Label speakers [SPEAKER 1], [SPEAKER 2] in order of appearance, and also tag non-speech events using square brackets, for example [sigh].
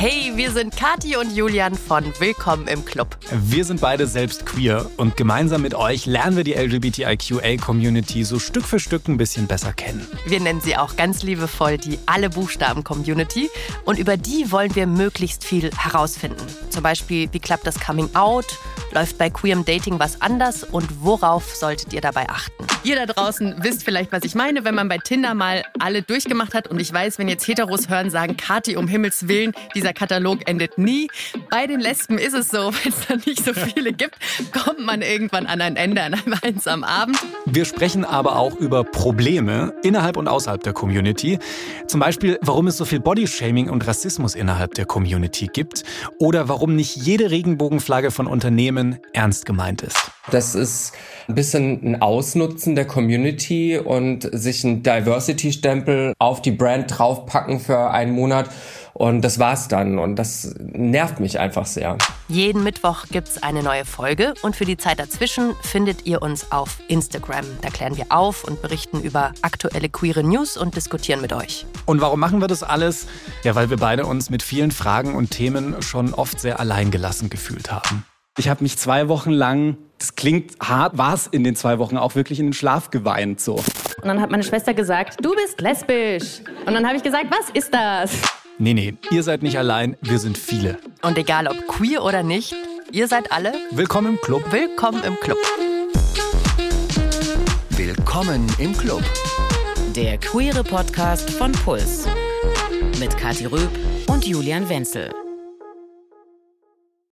[SPEAKER 1] Hey, wir sind Kathi und Julian von Willkommen im Club.
[SPEAKER 2] Wir sind beide selbst queer und gemeinsam mit euch lernen wir die LGBTIQA-Community so Stück für Stück ein bisschen besser kennen.
[SPEAKER 1] Wir nennen sie auch ganz liebevoll die Alle Buchstaben-Community und über die wollen wir möglichst viel herausfinden. Zum Beispiel, wie klappt das Coming Out? Läuft bei queerem Dating was anders und worauf solltet ihr dabei achten?
[SPEAKER 3] Ihr da draußen wisst vielleicht, was ich meine, wenn man bei Tinder mal alle durchgemacht hat. Und ich weiß, wenn jetzt Heteros hören, sagen, Kathi, um Himmels Willen, dieser Katalog endet nie. Bei den Lesben ist es so, [laughs] wenn es dann nicht so viele gibt, kommt man irgendwann an ein Ende an einem einsamen Abend.
[SPEAKER 2] Wir sprechen aber auch über Probleme innerhalb und außerhalb der Community. Zum Beispiel, warum es so viel Bodyshaming und Rassismus innerhalb der Community gibt. Oder warum nicht jede Regenbogenflagge von Unternehmen ernst gemeint ist.
[SPEAKER 4] Das ist ein bisschen ein Ausnutzen der Community und sich ein Diversity-Stempel auf die Brand draufpacken für einen Monat. Und das war's dann. Und das nervt mich einfach sehr.
[SPEAKER 1] Jeden Mittwoch gibt's eine neue Folge und für die Zeit dazwischen findet ihr uns auf Instagram. Da klären wir auf und berichten über aktuelle queere News und diskutieren mit euch.
[SPEAKER 2] Und warum machen wir das alles? Ja, weil wir beide uns mit vielen Fragen und Themen schon oft sehr alleingelassen gefühlt haben.
[SPEAKER 5] Ich habe mich zwei Wochen lang, das klingt hart, war es in den zwei Wochen auch wirklich in den Schlaf geweint so.
[SPEAKER 3] Und dann hat meine Schwester gesagt, du bist lesbisch. Und dann habe ich gesagt, was ist das?
[SPEAKER 2] Nee, nee, ihr seid nicht allein, wir sind viele.
[SPEAKER 1] Und egal ob queer oder nicht, ihr seid alle
[SPEAKER 2] Willkommen im Club.
[SPEAKER 1] willkommen im Club.
[SPEAKER 6] Willkommen im Club.
[SPEAKER 7] Der queere Podcast von Puls. Mit Kathi Röb und Julian Wenzel.